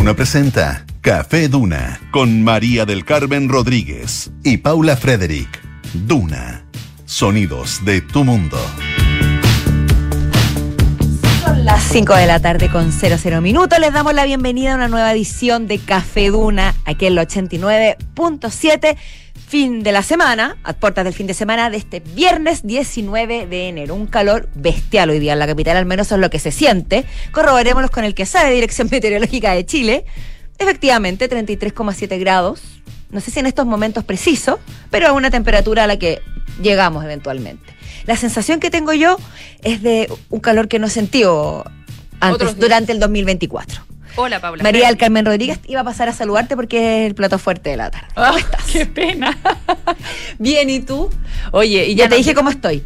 Duna presenta Café Duna con María del Carmen Rodríguez y Paula Frederick. Duna. Sonidos de tu mundo. Son las 5 de la tarde con 00 minutos. Les damos la bienvenida a una nueva edición de Café Duna, aquí en el 89.7 fin de la semana, a puertas del fin de semana de este viernes 19 de enero. Un calor bestial hoy día en la capital, al menos es lo que se siente. Corroborémoslos con el que sabe Dirección Meteorológica de Chile. Efectivamente, 33,7 grados. No sé si en estos momentos precisos, pero a una temperatura a la que llegamos eventualmente. La sensación que tengo yo es de un calor que no he sentido antes, durante el 2024. Hola, Paula. María del Carmen Rodríguez iba a pasar a saludarte porque es el plato fuerte de la tarde. ¿Cómo estás? Qué pena. Bien, ¿y tú? Oye, y ya, te dije cómo estoy.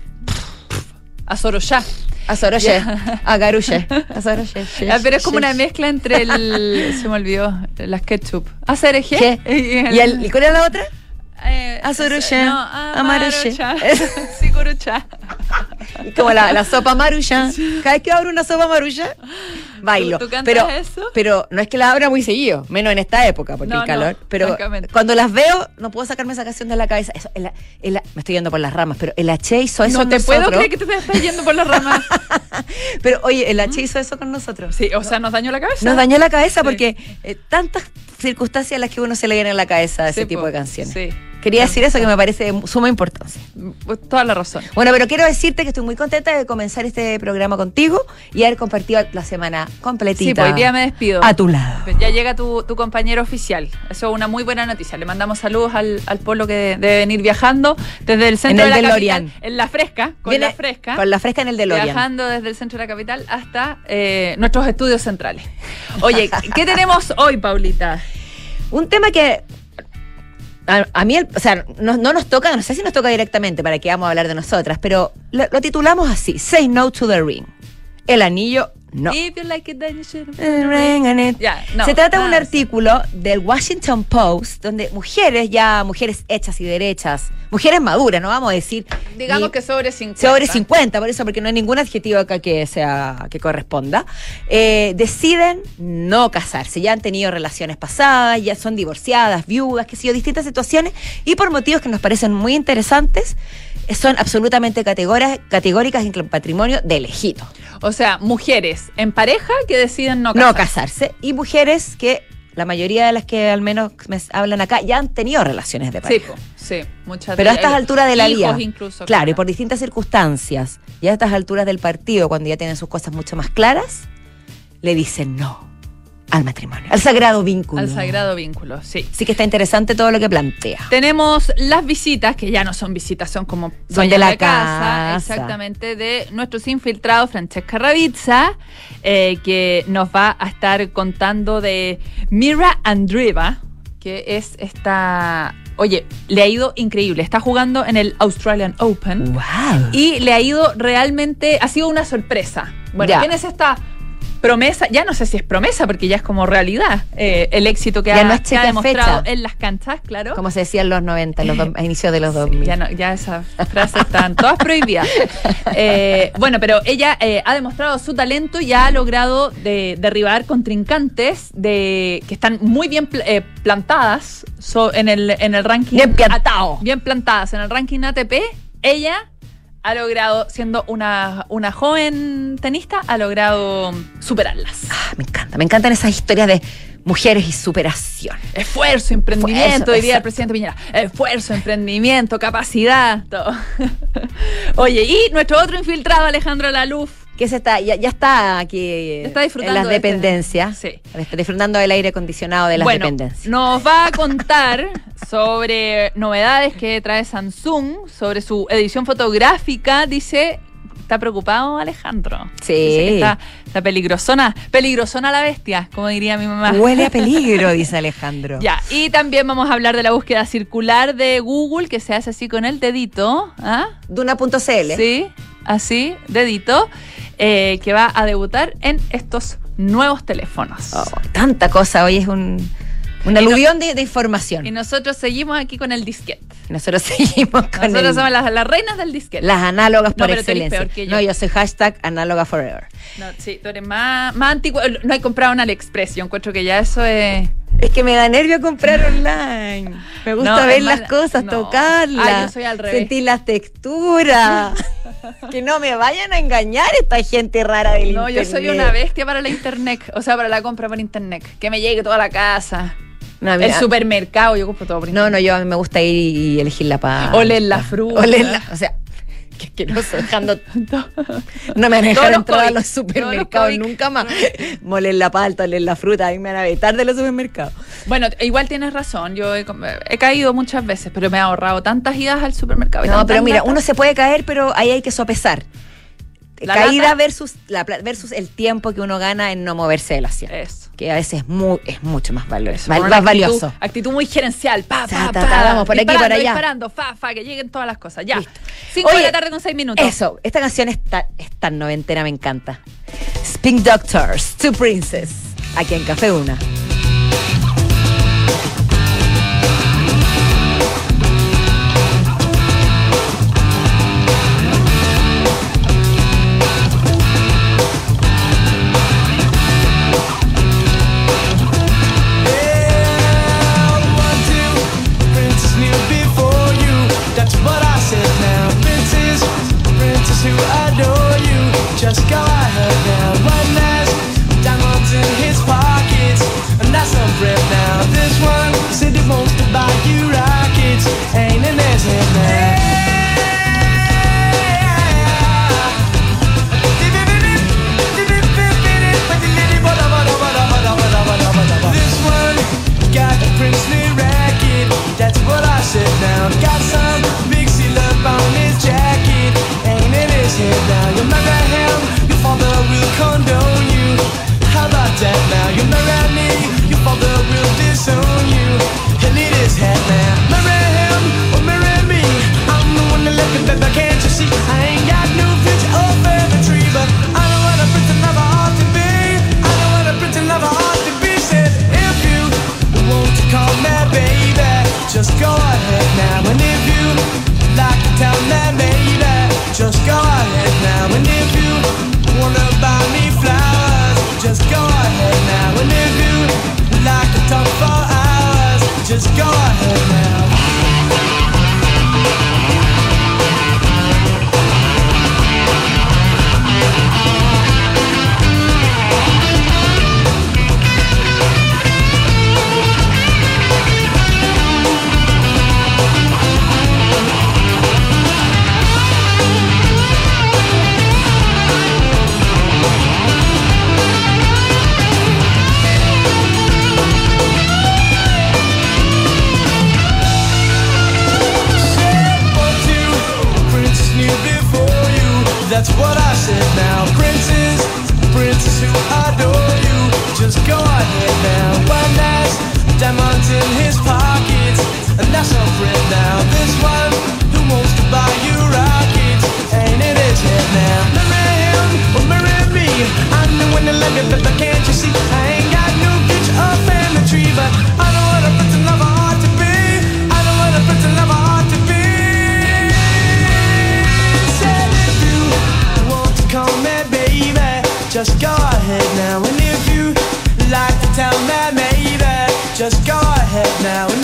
A Soroya. A Soroche, a a. Ah, pero es como una mezcla entre el. se me olvidó, las ketchup. A Cereje. ¿Y, el, ¿Y cuál era la otra? Eh, a Soroche. No, como la, la sopa marucha. Cada vez que abro una sopa marucha, bailo. ¿Tú, tú pero, eso? pero no es que la abra muy seguido, menos en esta época, porque No, el calor. no, pero cuando las veo, no puedo sacarme esa canción de la cabeza. Eso, el- el- me estoy yendo por las ramas, pero el H hizo eso no te puedo creer que te estás yendo por las ramas. Pero oye, el H hizo eso con nosotros. Sí, o sea, nos dañó la cabeza. Nos dañó la cabeza Sí. porque eh, tantas circunstancias en las que uno se le viene en la cabeza ese Sí, tipo po. de canciones. Sí. Quería decir eso que me parece de suma importancia. Pues, Toda la razón. Bueno, pero quiero decirte que estoy muy contenta de comenzar este programa contigo y haber compartido la semana completita. Sí, pues hoy día me despido. A tu lado. Ya llega tu, tu compañero oficial. Eso es una muy buena noticia. Le mandamos saludos al, al polo que debe venir viajando desde el centro En el de la DeLorean. capital. En la fresca, con Viene la fresca. Con la fresca en el DeLorean. Viajando desde el centro de la capital hasta eh, nuestros estudios centrales. Oye, ¿qué tenemos hoy, Paulita? Un tema que a, mí, el- o sea, no, no nos toca, no sé si nos toca directamente para que vamos a hablar de nosotras, pero lo titulamos así, Say No to the Ring. El anillo, no. If you like it, then you should- The ring and it. Ya, no, Se trata de un eso. artículo del Washington Post donde mujeres, ya mujeres hechas y derechas, mujeres maduras, no vamos a decir Digamos que sobre 50. sobre 50, por eso, porque no hay ningún adjetivo acá que sea que corresponda, eh, deciden no casarse. Ya han tenido relaciones pasadas, ya son divorciadas, viudas, que sé yo, distintas situaciones, y por motivos que nos parecen muy interesantes, son absolutamente categóricas, categóricas en el patrimonio de lejito. O sea, mujeres en pareja que deciden no No casarse. casarse. Y mujeres que, la mayoría de las que al menos me hablan acá, ya han tenido relaciones de Sí, pareja. po, sí, muchas Pero a estas alturas de la vida. incluso. Claro, y por distintas circunstancias, y a estas alturas del partido, cuando ya tienen sus cosas mucho más claras, le dicen no al matrimonio, al sagrado vínculo. Al sagrado vínculo, sí. Sí que está interesante todo lo que plantea. Tenemos las visitas, que ya no son visitas, son como Son de la casa. exactamente, de nuestros infiltrados, Francesca Ravizza, eh, que nos va a estar contando de Mira Andreeva, que es esta. Oye, le ha ido increíble. Está jugando en el Australian Open. ¡Wow! Y le ha ido realmente, ha sido una sorpresa. Bueno. ¿quién es esta promesa? Ya no sé si es promesa, porque ya es como realidad eh, el éxito que, Ya ha, no es que ha demostrado fecha. en las canchas, claro. Como se decía en los 90, en los do- a inicios de los Sí, 2000. ya, no, ya esas frases están todas prohibidas. Eh, bueno, pero ella eh, ha demostrado su talento y ha logrado de- derribar contrincantes de, que están muy bien pl- plantadas so- en, el, en el ranking. Bien plantado. bien plantadas en el ranking ATP. Ella ha logrado, siendo una, una joven tenista, ha logrado superarlas. Ah, me encanta, me encantan esas historias de mujeres y superación. Esfuerzo, emprendimiento, Esfuerzo, diría el presidente Piñera. Esfuerzo, emprendimiento, capacidad, todo. Oye, y nuestro otro infiltrado, Alejandro Laluf. Que se está, ya, ya está aquí eh, Está disfrutando en las de este- dependencias. Sí. Está disfrutando del aire acondicionado de las bueno, dependencias. nos va a contar sobre novedades que trae Samsung, sobre su edición fotográfica. Dice, ¿está preocupado Alejandro? Sí. Dice que está, está peligrosona, peligrosona la bestia, como diría mi mamá. Huele a peligro, dice Alejandro. Ya, y también vamos a hablar de la búsqueda circular de Google, que se hace así con el dedito. ¿ah? Duna.cl. Sí, así, dedito, eh, que va a debutar en estos nuevos teléfonos. Oh, tanta cosa, hoy es un Un aluvión de, de información. Y nosotros seguimos aquí con el disquete. Nosotros seguimos con Nosotros el- somos las, las reinas del disquete. las análogas No, por pero excelencia. peor que yo. No, yo soy hashtag análoga forever. No, sí, tú eres más, más antiguo. No hay comprado en AliExpress. Yo encuentro que ya eso es. Es que me da nervio comprar online. Me gusta No, ver las mala- cosas, no. tocarlas. Ah, yo soy al revés. Sentir las texturas. que no me vayan a engañar esta gente rara del No, yo internet. soy una bestia para la internet. O sea, para la compra por internet. Que me llegue toda la casa. No, El supermercado, yo compro todo por no, internet. no, yo a mí me gusta ir y elegir la paz. Oler la fruta. Oler la, o sea, qué asqueroso, dejando No me van a dejar Todos los entrar a los supermercados los COVID. nunca más. Moler la palta, oler la fruta, a mí me van a vetar de los supermercados. Bueno, igual tienes razón. Yo he, he caído muchas veces, pero me he ahorrado tantas idas al supermercado. No, pero mira, latas. uno se puede caer, pero ahí hay que sopesar. La Caída lata. versus, la, versus el tiempo que uno gana en no moverse del asiento. Eso. Que a veces es, muy, es mucho más valioso. Val- más actitud- valioso. Actitud muy gerencial. Pa, pa, pa, vamos por aquí, por allá. disparando, fa, fa, que lleguen todas las cosas. Ya. Listo. 5 de la tarde con 6 minutos. Eso, esta canción es, ta- es tan noventera, me encanta. Spin Doctors, Two Princess, aquí en Café Una. Just go ahead now.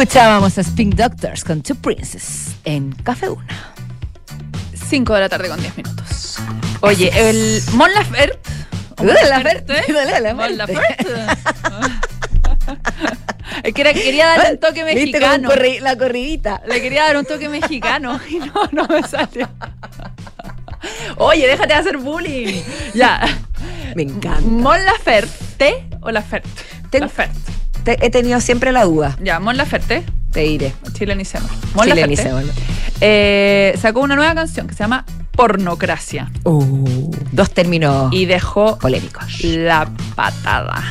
Escuchábamos a Spink Doctors con Two Princes en Café Una. 5 de la tarde con 10 minutos. Oye, el Mon Laferte. o Mon dale, Laferte. Mon Laferte. Es que era- quería darle un toque ¿Viste como un mexicano. corri- la corridita? Le quería dar un toque mexicano y no, no me salió. Oye, déjate de hacer bullying. Ya. Me encanta. Mon Laferte o Laferte. Ten- Laferte. Te- he tenido siempre la duda, Ya, Mon Laferte. te diré. Chilenicemos. Mon Laferte. Chilenicémoslo. eh, sacó una nueva canción que se llama Pornocracia Uh, dos términos y dejó polémicos. la patada.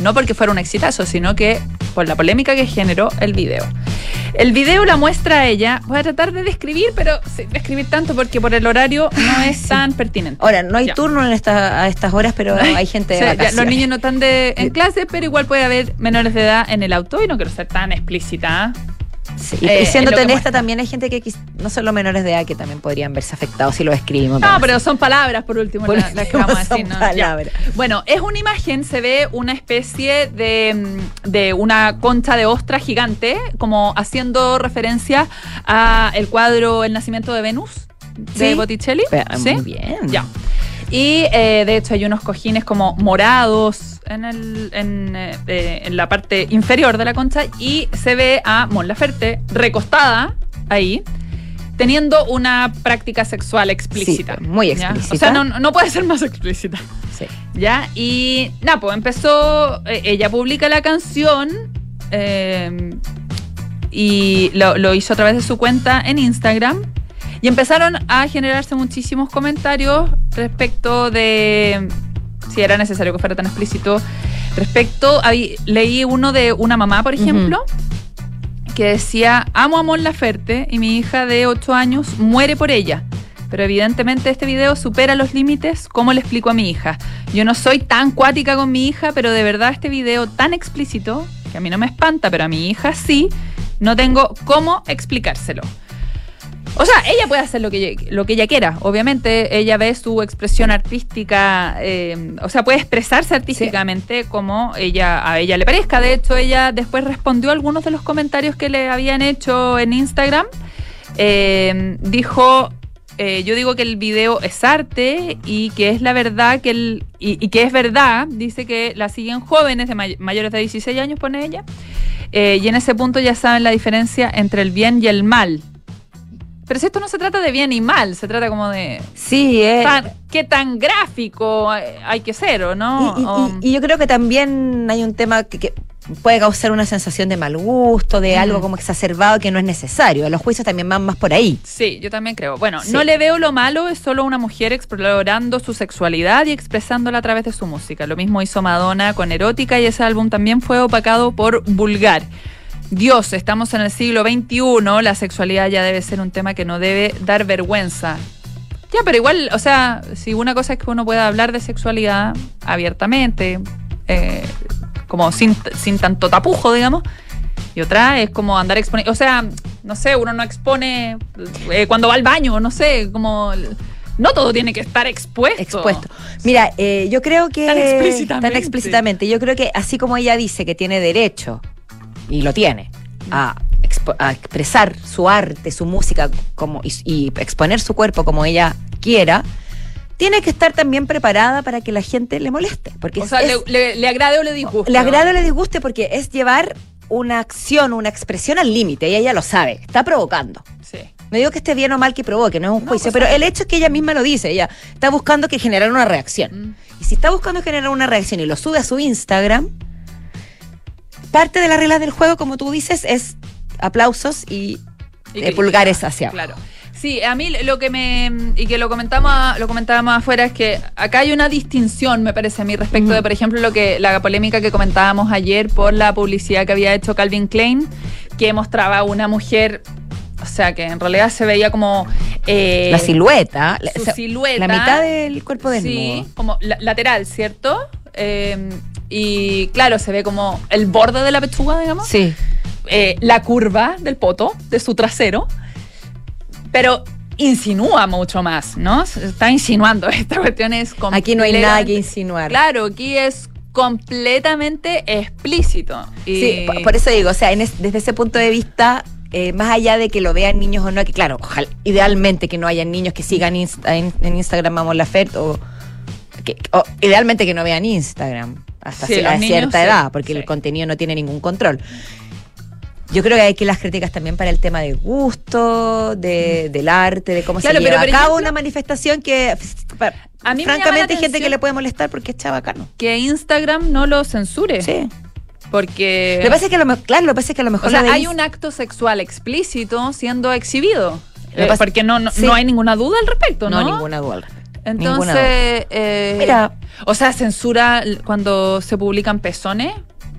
No porque fuera un exitazo, sino que por la polémica que generó el video. El video la muestra a ella. Voy a tratar de describir, pero describir tanto porque por el horario no es tan pertinente. Ahora, no hay Ya. turno en esta, a estas horas, pero hay gente de ya los niños no están de, en clase, pero igual puede haber menores de edad en el auto y no quiero ser tan explícita. Sí, y- eh, y que honesta, también hay gente que no son los menores de edad que también podrían verse afectados si lo escribimos. No, pero son palabras por último Por la- las que último vamos a decir. ¿no? Palabras. Bueno, es una imagen, se ve una especie de, mm, de una concha de ostra gigante, como haciendo referencia a el cuadro El nacimiento de Venus de Sí. Botticelli. Pero, ¿Sí? Muy bien. Ya. Y eh, de hecho hay unos cojines como morados en, el, en, eh, en la parte inferior de la concha y se ve a Mon Laferte recostada ahí teniendo una práctica sexual explícita. Sí, muy ¿ya? explícita. O sea, no, no puede ser más explícita. Sí. ¿Ya? Y nada, pues empezó, eh, ella publica la canción eh, y lo, lo hizo a través de su cuenta en Instagram y empezaron a generarse muchísimos comentarios respecto de si era necesario que fuera tan explícito. Respecto, ahí leí uno de una mamá, por ejemplo, que decía, amo a Mon Laferte y mi hija de 8 años muere por ella. Pero evidentemente este video supera los límites. ¿Cómo le explico a mi hija? Yo no soy tan cuática con mi hija, pero de verdad este video tan explícito, que a mí no me espanta, pero a mi hija sí, no tengo cómo explicárselo. O sea, ella puede hacer lo que ella, lo que ella quiera. Obviamente, ella ve su expresión artística, eh, o sea, puede expresarse artísticamente como ella a ella le parezca. De hecho, ella después respondió a algunos de los comentarios que le habían hecho en Instagram. Eh, dijo, eh, yo digo que el video es arte y que es la verdad que el, y, y que es verdad. Dice que la siguen jóvenes de may- mayores de 16 años, pone ella. Eh, y en ese punto ya saben la diferencia entre el bien y el mal. Pero si esto no se trata de bien y mal, se trata como de Sí, eh. tan- qué tan gráfico hay que ser, ¿o no? Y, y- O- y- y yo creo que también hay un tema que, que puede causar una sensación de mal gusto, de Mm. algo como exacerbado que no es necesario. Los juicios también van más por ahí. Sí, yo también creo. Bueno, Sí. no le veo lo malo, es solo una mujer explorando su sexualidad y expresándola a través de su música. Lo mismo hizo Madonna con Erótica y ese álbum también fue opacado por Vulgar. Dios, estamos en el siglo XXI, la sexualidad ya debe ser un tema que no debe dar vergüenza. Ya, pero igual, o sea, si una cosa es que uno pueda hablar de sexualidad abiertamente, eh, como sin, sin tanto tapujo, digamos, y otra es como andar exponiendo, o sea, no sé, uno no expone eh, cuando va al baño, no sé, como... No todo tiene que estar expuesto. Expuesto. Mira, eh, yo creo que. Tan explícitamente. Tan explícitamente. Yo creo que así como ella dice que tiene derecho, y lo tiene, a, expresar su arte, su música como, y, y exponer su cuerpo como ella quiera, tiene que estar también preparada para que la gente le moleste. Porque O es- sea, es- le, le- le agrade o le disguste. le ¿no? agrada o le disguste porque es llevar una acción, una expresión al límite, y ella lo sabe, está provocando. Sí. No digo que esté bien o mal que provoque, no es un No, juicio, pues, pero el hecho es que ella misma lo dice, ella está buscando que generar una reacción. Mm. Y si está buscando generar una reacción y lo sube a su Instagram, parte de la regla del juego, como tú dices, es aplausos y, Y eh, pulgares hacia abajo. Claro. Sí, a mí lo que me y que lo comentamos lo comentábamos afuera es que acá hay una distinción, me parece a mí respecto de por ejemplo lo que la polémica que comentábamos ayer por la publicidad que había hecho Calvin Klein que mostraba a una mujer o sea, que en realidad se veía como eh, La silueta, la, su silueta. la mitad del cuerpo desnudo. Sí, como la- lateral, ¿cierto? Eh, y claro, se ve como el borde de la pechuga, digamos. Sí. eh, la curva del poto, de su trasero, pero insinúa mucho más, ¿no? Está insinuando. Esta cuestión es Aquí no hay nada que insinuar. Claro, aquí es completamente explícito. Y- Sí, por, eso digo, o sea, en es- desde ese punto de vista, eh, más allá de que lo vean niños o no, que claro, ojalá, idealmente que no hayan niños que sigan Insta- en, en Instagram Vamos la Fer, o, que- o idealmente que no vean Instagram hasta Sí, a niños, cierta sí, edad, porque sí. el contenido no tiene ningún control. Yo creo que hay que las críticas también para el tema de gusto, de, del arte, de cómo Claro, se pero, lleva por a cabo ejemplo, una manifestación que, A mí francamente, hay gente que le puede molestar porque es chabacano. que Instagram no lo censure. Sí. Porque. Lo que pasa es que a lo mejor, claro, lo que pasa es que a lo mejor o sea, hay un acto sexual explícito siendo exhibido. Eh, porque no, no, sí. no hay ninguna duda al respecto, ¿no? No, ninguna duda al respecto. Entonces, eh, Mira. o sea, censura cuando se publican pezones.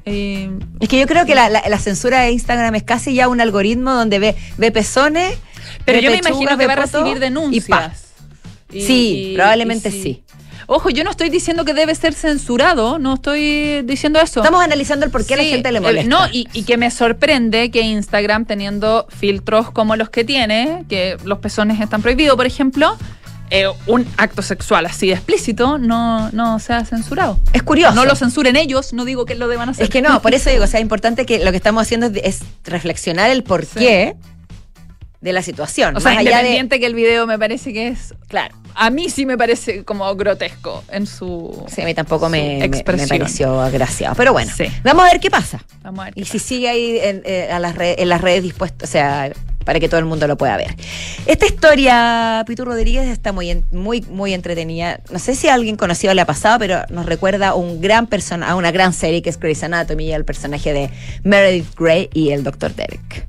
eh, Es que yo creo que la, la- la censura de Instagram es casi ya un algoritmo donde ve, ve pezones. pero ve yo me imagino que va a recibir denuncias. Y- Sí, y- probablemente y sí. Ojo, yo no estoy diciendo que debe ser censurado, no estoy diciendo eso. Estamos analizando el por qué a la gente le eh, molesta. no, y, y que me sorprende que Instagram, teniendo filtros como los que tiene, que los pezones están prohibidos, por ejemplo, eh, un acto sexual así de explícito no, no sea censurado. es curioso. No lo censuren ellos, no digo que lo deban hacer. es que no, por eso digo, o sea, es importante que lo que estamos haciendo es, es reflexionar el porqué de la situación. O sea, más allá de. que el video me parece que es. Claro. A mí sí me parece como grotesco en su. Sí, a mí tampoco me, me- pareció agraciado. Pero bueno, Sí. vamos a ver qué pasa. Vamos a ver. qué Y si sigue ahí en, eh, a las red- en las redes dispuesto, o sea, para que todo el mundo lo pueda ver. Esta historia, Pitu Rodríguez, está muy, muy, muy entretenida. No sé si a alguien conocido le ha pasado, pero nos recuerda un gran persona, a una gran serie que es Grey's Anatomy y el personaje de Meredith Grey y el Dr. Derek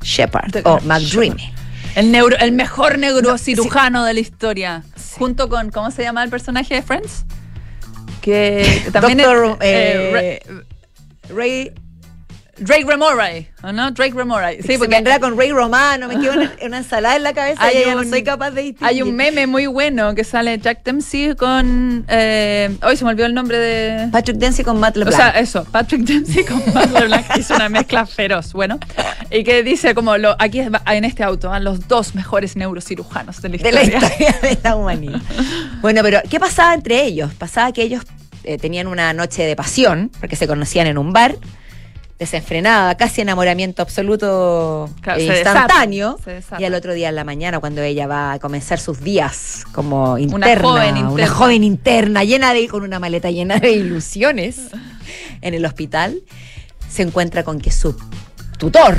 Shepard o McDreamy. El, neuro, el mejor neurocirujano de la historia. Junto con, ¿cómo se llama el personaje de Friends? Que también Doctor, es, eh, Ra- Ray, Drake Remoray, ¿o no? Drake Remoray. sí, porque vendrá con Ray Romano, me quedo una, una ensalada en la cabeza y ya no soy capaz de distinguir. hay un meme muy bueno que sale Jack Dempsey con... Eh, hoy se me olvidó el nombre de... Patrick Dempsey con Matt O LeBlanc. sea, eso, Patrick Dempsey con Matt LeBlanc hizo una mezcla feroz, bueno. Y que dice como, lo, aquí en este auto van los dos mejores neurocirujanos de la de la historia. historia de la humanidad. Bueno, pero ¿qué pasaba entre ellos? Pasaba que ellos eh, tenían una noche de pasión, porque se conocían en un bar, desenfrenada, casi enamoramiento absoluto Claro, e se instantáneo. se. Y al otro día en la mañana, cuando ella va a comenzar sus días como interna, joven una joven interna, llena de, con una maleta llena de ilusiones en el hospital, se encuentra con que su tutor,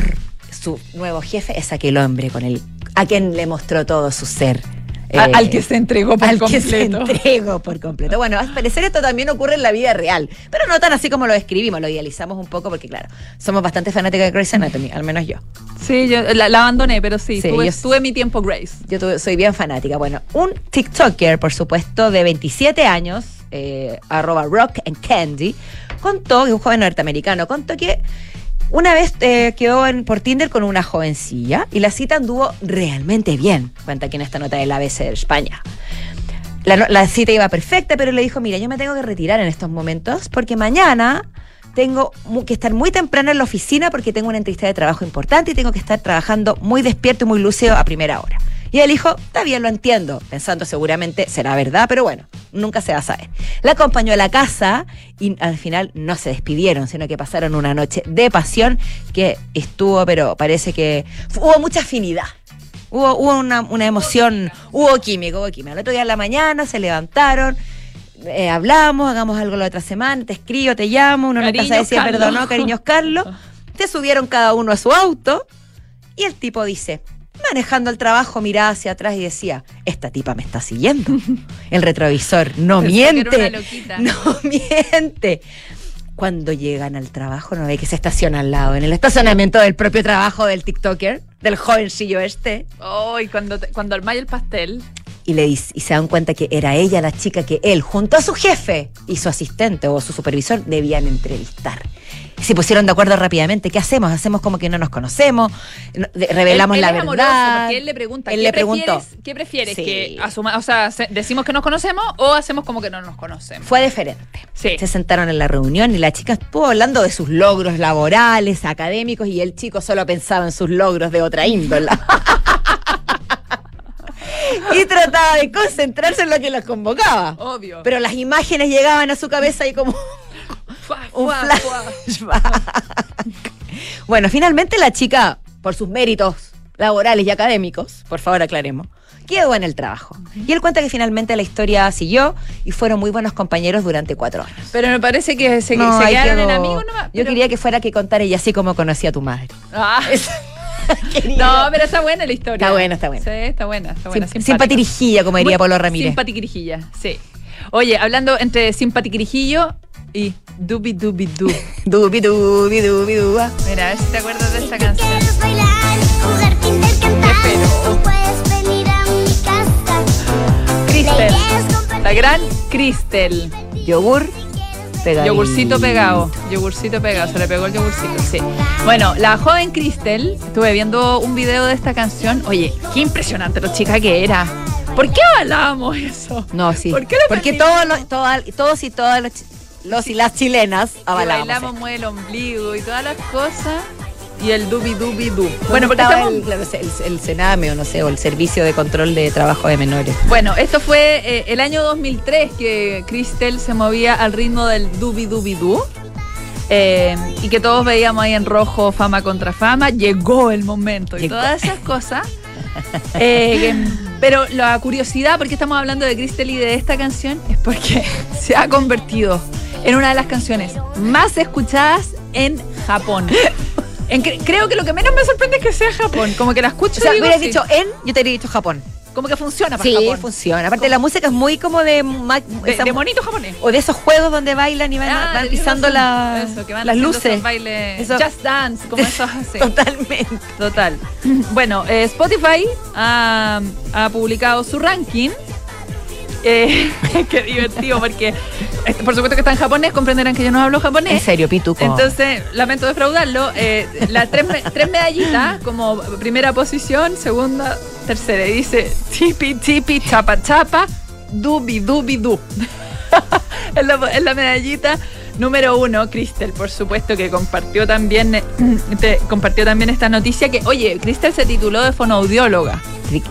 su nuevo jefe, es aquel hombre con el a quien le mostró todo su ser. Eh, al que se entregó por al que se completo. entregó por completo. Bueno, al parecer esto también ocurre en la vida real, pero no tan así como lo describimos, lo idealizamos un poco porque, claro, somos bastante fanáticos de Grey's Anatomy, al menos yo. Sí, yo la, la abandoné, pero sí, Sí, tuve, yo- tuve mi tiempo Grace. Yo tuve- soy bien fanática. Bueno, un TikToker, por supuesto, de 27 años, eh, arroba rock and candy, contó, que es un joven norteamericano, contó que una vez eh, quedó en, por Tinder con una jovencilla y la cita anduvo realmente bien, cuenta aquí en esta nota del ABC de España. La, la cita iba perfecta, pero le dijo, mira, yo me tengo que retirar en estos momentos porque mañana tengo que estar muy temprano en la oficina porque tengo una entrevista de trabajo importante y tengo que estar trabajando muy despierto y muy lúcido a primera hora. Y él dijo, está bien, lo entiendo, pensando seguramente será verdad, pero bueno, nunca se va a saber. La acompañó a la casa y al final no se despidieron, sino que pasaron una noche de pasión que estuvo, pero parece que hubo mucha afinidad. Hubo, hubo una, una emoción, hubo química, hubo química. El otro día en la mañana se levantaron, eh, hablamos, hagamos algo la otra semana, te escribo, te llamo, uno Cariños, sabe si es Carlos. verdad o no, cariños Carlos. Se subieron cada uno a su auto y el tipo dice, manejando el trabajo, miraba hacia atrás y decía, esta tipa me está siguiendo. El retrovisor no Pensé miente. No miente. Cuando llegan al trabajo, no ve que se estaciona al lado, en el estacionamiento del propio trabajo del TikToker, del jovencillo este. Ay, cuando, te- cuando armáis el pastel. Y, le dice, y se dan cuenta que era ella la chica que él, junto a su jefe y su asistente o su supervisor, debían entrevistar. Se pusieron de acuerdo rápidamente. ¿Qué hacemos? ¿Hacemos como que no nos conocemos? ¿Revelamos Él- él la es amoroso, verdad? porque él le pregunta, Él ¿qué le preguntó. prefieres? ¿Qué prefieres? Sí. Que asuma, o sea, se- decimos que nos conocemos o hacemos como que no nos conocemos. Fue diferente. Sí. Se sentaron en la reunión y la chica estuvo hablando de sus logros laborales, académicos, y el chico solo pensaba en sus logros de otra índola. y trataba de concentrarse en lo que los convocaba. Obvio. Pero las imágenes llegaban a su cabeza y como Un flashback. bueno, finalmente la chica, por sus méritos laborales y académicos, por favor aclaremos, quedó en el trabajo. Y él cuenta que finalmente la historia siguió y fueron muy buenos compañeros durante cuatro años. Pero me parece que se, No, se ahí quedaron en amigos nomás. Yo pero- quería que fuera que contara ella así como conocí a tu madre. Ah. No, pero está buena la historia. Está buena, está buena. Sí, está buena, está buena. Sim- simpática. simpatirijilla, como diría Muy Polo Ramírez. Simpatiquirijilla, sí. Oye, hablando entre simpatiquirijillo y dubi dubi du. Dubi, dubi, dubi, dua. Mira, a ver si te acuerdas de esta canción. quieres bailar, jugar, cantar, Espero. tú puedes venir a mi casa. Cristel. La gran Cristel. Yogur pegadito. Yogurcito pegado. Yogurcito pegado. Se le pegó el yogurcito, sí. Bueno, la joven Cristel, estuve viendo un video de esta canción. Oye, qué impresionante lo chica que era. ¿Por qué hablábamos eso? No, sí. ¿Por qué lo Porque todos, los, todos y todas los, y las chilenas Y avalamos. bailamos mueve el ombligo y todas las cosas. Y el dubi dubi du. ¿Dónde Bueno, porque estamos. el, claro, el, el Sename o no sé, o el Servicio de Control de Trabajo de Menores. Bueno, esto fue eh, el año 2003 que Cristel se movía al ritmo del dubi dubi du. eh, y que todos veíamos ahí en rojo fama contra fama. Llegó el momento y Llegó. todas esas cosas. Eh, pero la curiosidad, porque estamos hablando de Cristel y de esta canción, es porque se ha convertido en una de las canciones más escuchadas en Japón. En creo que lo que menos me sorprende es que sea Japón. Como que la escucho O sea, y digo, hubieras sí. dicho en, yo te dicho Japón. como que funciona para Sí, Japón. funciona. Aparte, la música es muy como de, De, esa- de monito japonés. o de esos juegos donde bailan y van, Ah, van pisando la- Eso, que van las luces. esos bailes Eso- Just Dance, como esos así. Totalmente. Total. Bueno, eh, Spotify ha, ha publicado su ranking. Eh, qué divertido, porque eh, por supuesto que está en japonés, comprenderán que yo no hablo En japonés. serio, Pituco. Entonces, lamento defraudarlo. eh, las tres, me- tres medallitas, como primera posición, segunda, tercera. Y dice tipi, tipi, chapa, chapa, dubi, dubi, du. es, la, es la medallita número uno, Cristel, por supuesto, que compartió también, te- compartió también esta noticia que, oye, Cristel se tituló de fonoaudióloga.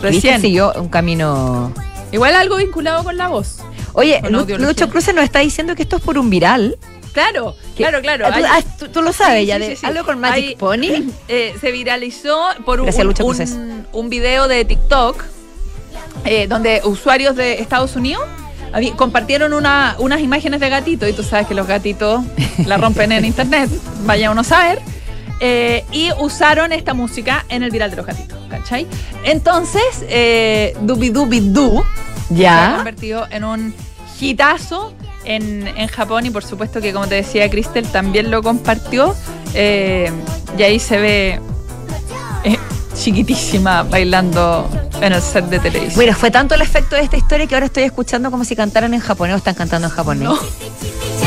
Recién. siguió un camino. Igual algo vinculado con la voz. Oye. Lucho Cruces nos está diciendo que esto es por un viral. Claro, claro, claro. Ah, tú, Hay- ah, tú- tú lo sabes Sí, ya, de sí, sí. algo con Magic Hay- Pony. eh, se viralizó por un, un, video de TikTok eh, donde usuarios de Estados Unidos compartieron una- unas imágenes de gatitos y tú sabes que los gatitos la rompen en internet, vaya uno a saber. Eh, y usaron esta música en el viral de los gatitos, ¿cachai? Entonces, eh, Dubi Dubi Du se ha Ya. convertido en un hitazo en, en Japón y por supuesto que como te decía Cristel también lo compartió eh, y ahí se ve eh, chiquitísima bailando en el set de televisión. Bueno, fue tanto el efecto de esta historia que ahora estoy escuchando como si cantaran en japonés o están cantando en japonés. No.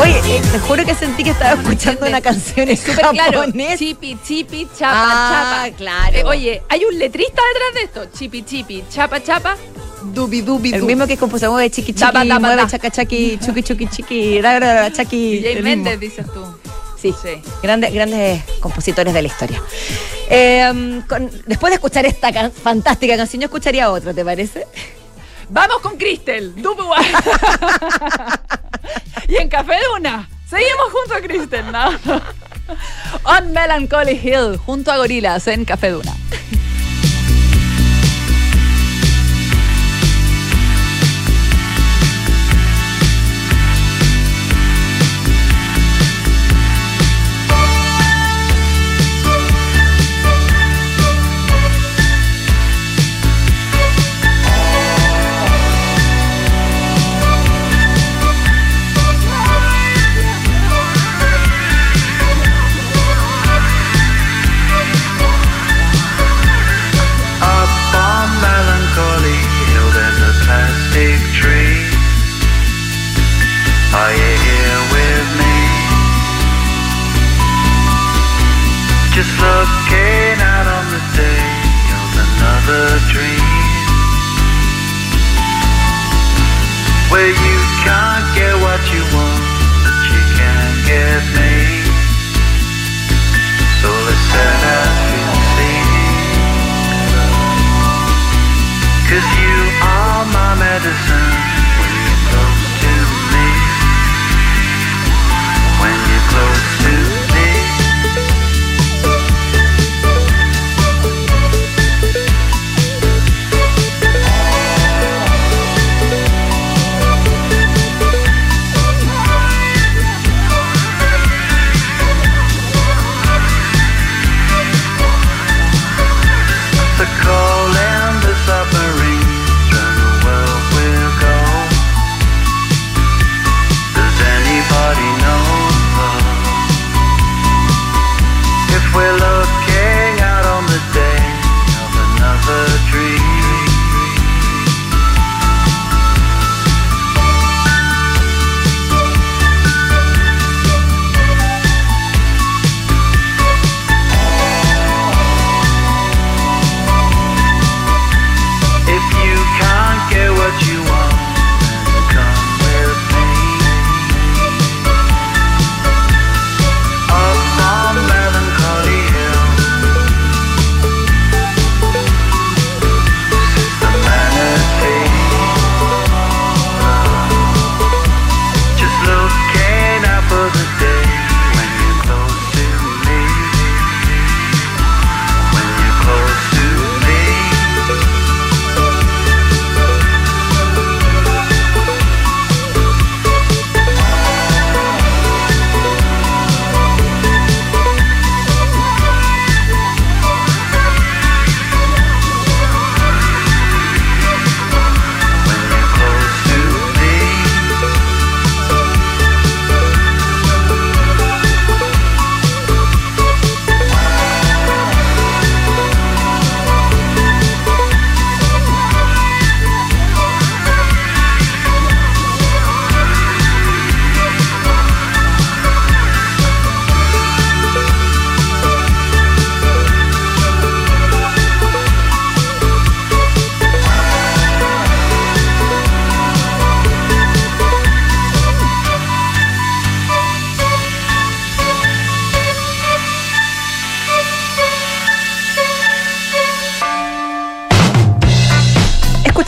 Oye, eh, te juro que sentí que estaba escuchando una canción en Súper claro, chipi, chipi, chapa, Ah, chapa. claro. Eh, oye, hay un letrista detrás de esto. Chipi, chipi, chapa, chapa, dubi, dubi, El du. mismo que compuso mueve chiqui chiqui, Tapa, tapa, mueve tapa. chaca chaqui, chuqui chuqui chiqui, ra, ra, ra, chaqui. Méndez, dices tú. Sí, Sí. Grandes, grandes compositores de la historia. Eh, con- después de escuchar esta can- fantástica canción, yo escucharía otra, ¿te parece? Vamos con Cristel, dubi, guay. y en Café Duna, seguimos junto a Cristel, ¿no? On Melancholy Hill, junto a Gorilas en Café Duna.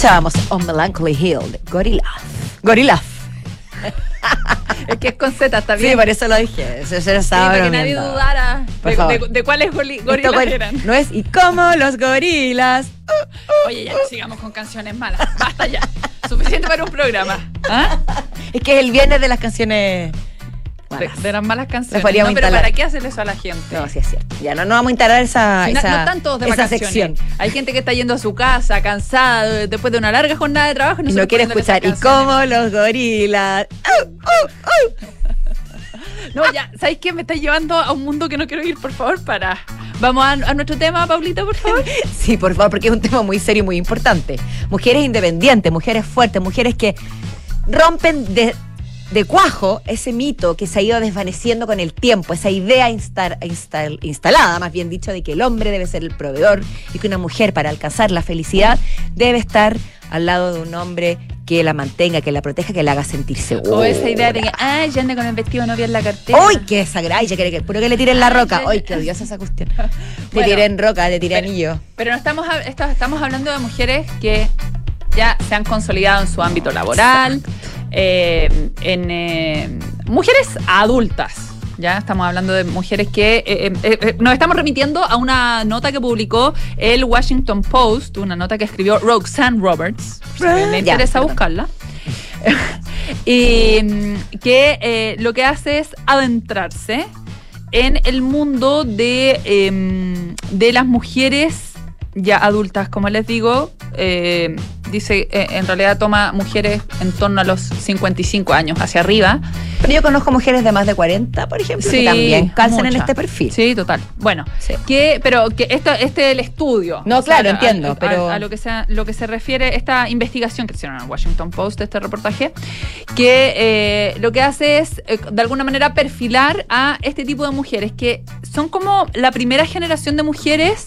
Escuchábamos On Melancholy Hill de Gorilla. Gorilla. Es que es con Z, está bien. Sí, por eso lo dije. Eso yo Sí, para que nadie dudara de, favor. de- de cuáles gorilas eran. No es y como los gorilas. Oye, ya no sigamos con canciones malas. Basta ya. Suficiente para un programa. ¿Ah? Es que es el viernes de las canciones. Malas. de las malas canciones. No, pero instalar. ¿para qué hacerle eso a la gente? No, sí es cierto. Ya no, no vamos a instalar esa, Si no, esa, no están todos de esa vacaciones. sección. Hay gente que está yendo a su casa cansada de- después de una larga jornada de trabajo y no, no quiere escuchar. Y como los gorilas. No, ya, ¿sabes qué? Me está llevando a un mundo que no quiero ir, por favor, para. Vamos a, a nuestro tema, Paulita, por favor. Sí, por favor, porque es un tema muy serio y muy importante. Mujeres independientes, mujeres fuertes, mujeres que rompen de, de cuajo ese mito que se ha ido desvaneciendo con el tiempo, esa idea instar- instal- instalada, más bien dicho, de que el hombre debe ser el proveedor y que una mujer para alcanzar la felicidad debe estar al lado de un hombre que la mantenga, que la proteja, que la haga sentir segura. O esa idea de que, ay, ya anda con el vestido novio en la cartera. ¡Uy, qué! Ella quiere que, puro que le tiren la roca. ¡Ay, qué odiosa esa cuestión! Le tiren roca, le tiren pero- anillo. Pero no estamos, estamos hablando de mujeres que ya se han consolidado en su ámbito laboral, eh, en eh, mujeres adultas. Ya estamos hablando de mujeres que eh, eh, eh, nos estamos remitiendo a una nota que publicó el Washington Post, una nota que escribió Roxanne Roberts. si le Ah, Ya, interesa buscarla. y mm, que lo que hace es adentrarse en el mundo de, em, de las mujeres ya adultas, como les digo, eh, dice, eh, en realidad toma mujeres en torno a los 55 años hacia arriba. Pero yo conozco mujeres de más de 40, por ejemplo, que también calzan en este perfil. Sí, total. Bueno, Sí. que, pero que esto, este es el estudio. No, claro, entiendo, a- pero- A, lo, que se, lo que se refiere, esta investigación que hicieron en el Washington Post, este reportaje, que eh, lo que hace es, eh, de alguna manera, perfilar a este tipo de mujeres, que son como la primera generación de mujeres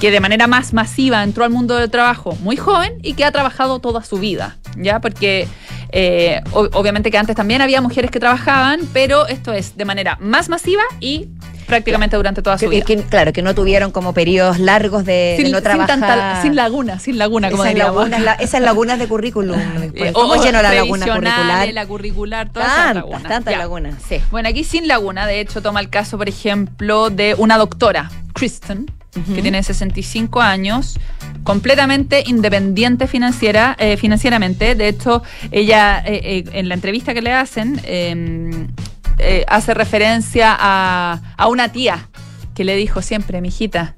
que de manera más masiva entró al mundo del trabajo muy joven y que ha trabajado toda su vida, ¿ya? Porque eh, obviamente que antes también había mujeres que trabajaban, pero esto es de manera más masiva y prácticamente durante toda su Que- vida. que- claro, que no tuvieron como periodos largos de, de sin, no sin trabajar. tanta- sin laguna, sin laguna, como esas, lagunas, la- esas lagunas de currículum. Eh, ¿Cómo o llenó la laguna curricular? La curricular, todas esas Tantas, lagunas. tantas Ya. lagunas, sí. Bueno, aquí sin laguna, de hecho, toma el caso, por ejemplo, de una doctora, Kristen, que tiene 65 años, completamente independiente eh, financieramente. De hecho, ella, eh, eh, en la entrevista que le hacen, eh, hace referencia a, a una tía que le dijo siempre, mijita,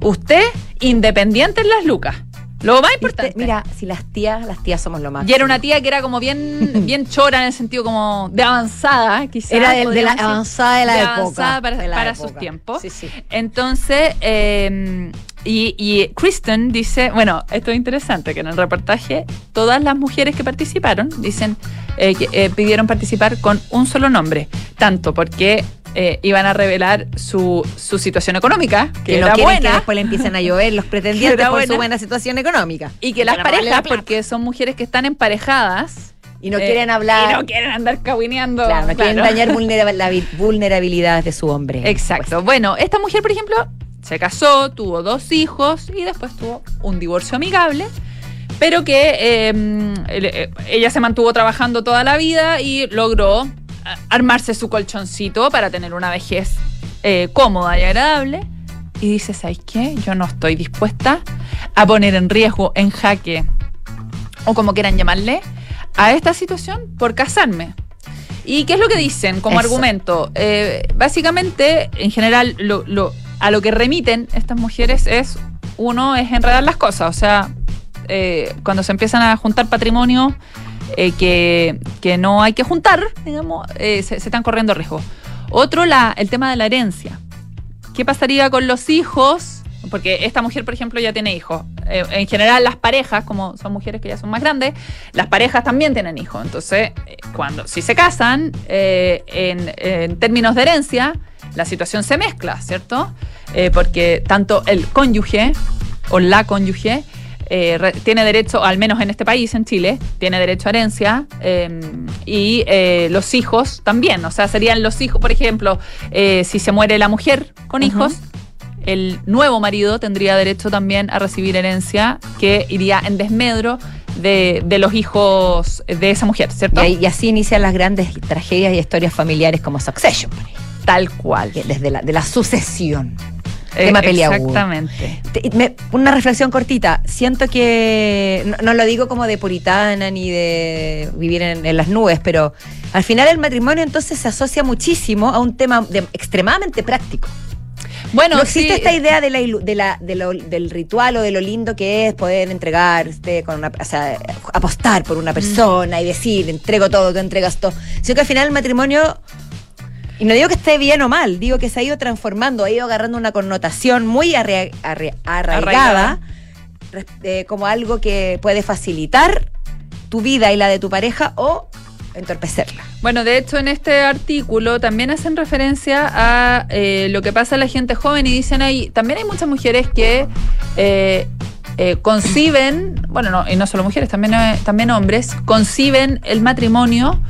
usted independiente en las lucas. Lo más ¿Viste? importante. Mira, si las tías, las tías somos lo más. Y era una tía que era como bien, bien chora en el sentido como de avanzada, quizás. Era de, de la decir. avanzada de la De época. avanzada para, de la para época. sus tiempos. Sí, sí. Entonces, eh, y, y Kristen dice, bueno, esto es interesante, que en el reportaje todas las mujeres que participaron dicen eh, que eh, pidieron participar con un solo nombre, tanto porque eh, iban a revelar su, su situación económica, que, Que no era quieren que buena, después le empiecen a llover los pretendientes por su buena. buena situación económica. y que las parejas, la porque son mujeres que están emparejadas, Y no eh, quieren hablar. Y no quieren andar cabineando. Claro, no quieren claro. dañar vulnerabil- vulnerabilidades de su hombre. Pues, Exacto. Bueno, esta mujer, por ejemplo, se casó, tuvo dos hijos y después tuvo un divorcio amigable. Pero que eh, el- eh, ella se mantuvo trabajando toda la vida y logró eh, armarse su colchoncito para tener una vejez eh, cómoda y agradable. Y dice, ¿sabes qué? Yo no estoy dispuesta a poner en riesgo, en jaque, o como quieran llamarle, a esta situación por casarme. ¿Y qué es lo que dicen como Eso. argumento? Eh, básicamente, en general, lo- lo- a lo que remiten estas mujeres es, uno, es enredar las cosas. O sea, eh, cuando se empiezan a juntar patrimonio eh, que, que no hay que juntar, digamos, eh, se, están corriendo riesgo. Otro, el tema de la herencia. ¿Qué pasaría con los hijos? Porque esta mujer, por ejemplo, ya tiene hijos. Eh, en general, las parejas, como son mujeres que ya son más grandes, las parejas también tienen hijos. Entonces, cuando si se casan, en, términos de herencia, la situación se mezcla, ¿cierto? Porque tanto el cónyuge o la cónyuge eh, re- tiene derecho, al menos en este país, en Chile, tiene derecho a herencia eh, y eh, los hijos también. O sea, serían los hijos, por ejemplo, eh, si se muere la mujer con hijos, el nuevo marido tendría derecho también a recibir herencia que iría en desmedro de, de los hijos de esa mujer, ¿cierto? Y, y así inician las grandes tragedias y historias familiares como Succession, Tal cual. desde la, de la sucesión. Eh, Tema peliagudo. Exactamente. Te- me- una reflexión cortita. Siento que, no, no lo digo como de puritana ni de vivir en, en las nubes, pero al final el matrimonio entonces se asocia muchísimo a un tema de- extremadamente práctico. Bueno, no existe sí, esta idea de la, de la- de lo- del ritual o de lo lindo que es poder entregarte con una, o sea, apostar por una persona y decir, entrego todo, tú entregas todo. Sino que al final el matrimonio, y no digo que esté bien o mal, digo que se ha ido transformando, ha ido agarrando una connotación muy arraigada, eh, como algo que puede facilitar tu vida y la de tu pareja o entorpecerla. Bueno, de hecho en este artículo también hacen referencia a eh, lo que pasa a la gente joven y dicen ahí, también hay muchas mujeres que eh, eh, conciben, bueno, no, y no solo mujeres, también, también hombres, conciben el matrimonio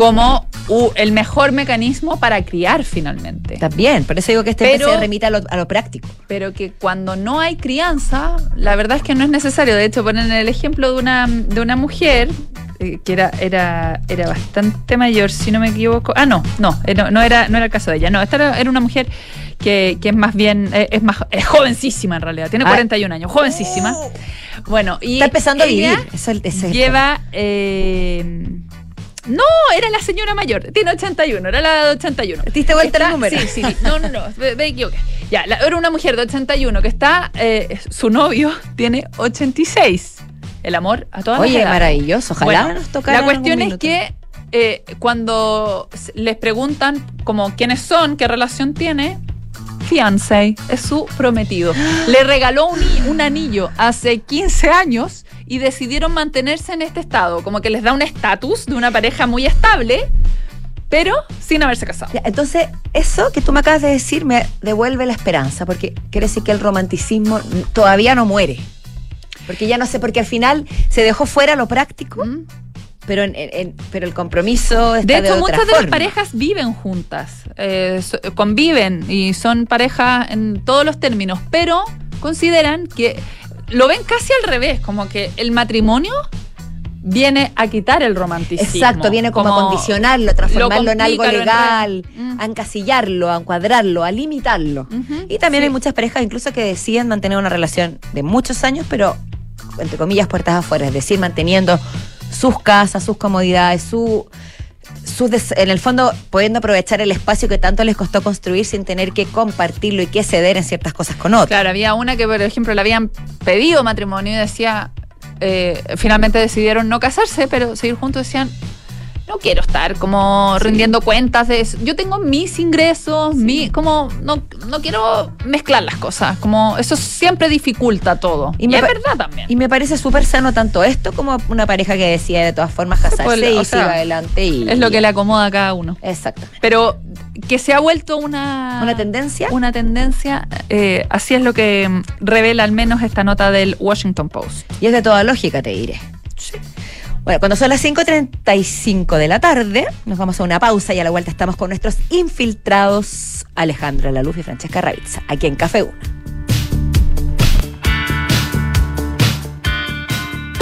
como el mejor mecanismo para criar finalmente. También, por eso digo que este Pero- se remite a lo, a lo práctico. pero que cuando no hay crianza, la verdad es que no es necesario. De hecho, ponen el ejemplo de una, de una mujer eh, que era, era, era bastante mayor, si no me equivoco. Ah, no, no, eh, no, no era, no era el caso de ella. No, esta era, era una mujer que, que es más bien, eh, es más, es jovencísima en realidad, tiene Ah. 41 años, jovencísima. Bueno, y Está empezando a vivir. Eso, Lleva. eh, no, era la señora mayor. Tiene 81, era la de 81. ¿Te diste vuelta el Está- número? Sí, sí. No, no, no. Me, me equivoqué. Ya, la- era una mujer de 81 que está. eh, su novio tiene 86. El amor a todas Oye, las edades. maravilloso. Ojalá Bueno, nos tocara. La cuestión es que eh, cuando les preguntan como quiénes son, qué relación tiene, fiancé, es su prometido. Le regaló un, un anillo hace 15 años y decidieron mantenerse en este estado, como que les da un estatus de una pareja muy estable, pero sin haberse casado. Entonces, eso que tú me acabas de decir me devuelve la esperanza, porque quiere decir que el romanticismo todavía no muere. Porque ya no sé, porque al final se dejó fuera lo práctico, ¿Mm? pero, en- pero el compromiso está De de, hecho, otra muchas de las parejas viven juntas, eh, so- conviven y son pareja en todos los términos, pero consideran que lo ven casi al revés, como que el matrimonio viene a quitar el romanticismo. Exacto, viene como, a condicionarlo, a transformarlo en algo legal. Mm. a encasillarlo, a encuadrarlo, a limitarlo. Y también sí. hay muchas parejas incluso que deciden mantener una relación de muchos años, pero entre comillas puertas afuera, es decir, manteniendo sus casas, sus comodidades, su en el fondo pudiendo aprovechar el espacio que tanto les costó construir sin tener que compartirlo y que ceder en ciertas cosas con otros. Claro, había una que, por ejemplo, le habían pedido matrimonio y decía, eh, finalmente decidieron no casarse, pero seguir juntos decían, no quiero estar como rindiendo cuentas de eso. Yo tengo mis ingresos, mi, como no, no quiero mezclar las cosas, como eso siempre dificulta todo. Y es verdad también. Y me parece súper sano tanto esto como una pareja que decide de todas formas casarse Pues, y sea, adelante. Y, es lo que le acomoda a cada uno. Exactamente. Pero que se ha vuelto una... ¿Una tendencia? Una tendencia, eh, así es lo que revela al menos esta nota del Washington Post. Y es de toda lógica, te diré. Bueno, cuando son las 5.35 de la tarde, nos vamos a una pausa y a la vuelta estamos con nuestros infiltrados Alejandra Laluz y Francesca Ravizza, aquí en Café 1.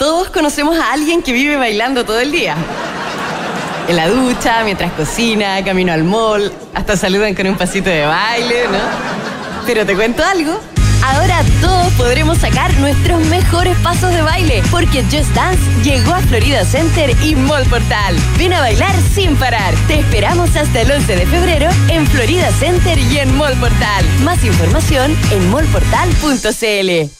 Todos conocemos a alguien que vive bailando todo el día. En la ducha, mientras cocina, camino al mall, hasta saludan con un pasito de baile, ¿no? Pero te cuento algo. Ahora todos podremos sacar nuestros mejores pasos de baile, porque Just Dance llegó a Florida Center y Mall Portal. Ven a bailar sin parar. Te esperamos hasta el 11 de febrero en Florida Center y en Mall Portal. Más información en mallportal.cl.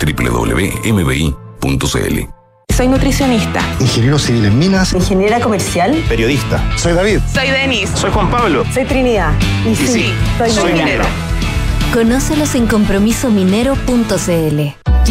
www.mbi.cl Soy nutricionista. Ingeniero civil en minas. Ingeniera comercial. Periodista. Soy David. Soy Denis. Soy Juan Pablo. Soy Trinidad. Y sí, soy, minera. Conócelos en compromisominero.cl.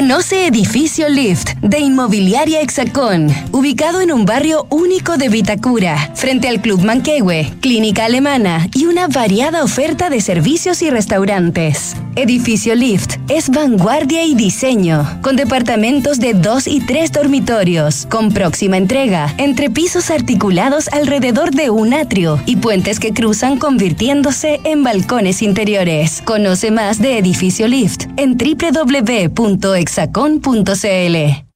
Conoce Edificio Lift de Inmobiliaria Hexacón, ubicado en un barrio único de Vitacura, frente al Club Manquehue, clínica alemana y una variada oferta de servicios y restaurantes. Edificio Lift es vanguardia y diseño, con departamentos de dos y tres dormitorios, con próxima entrega, entre pisos articulados alrededor de un atrio y puentes que cruzan convirtiéndose en balcones interiores. Conoce más de Edificio Lift en www.hexacon.cl.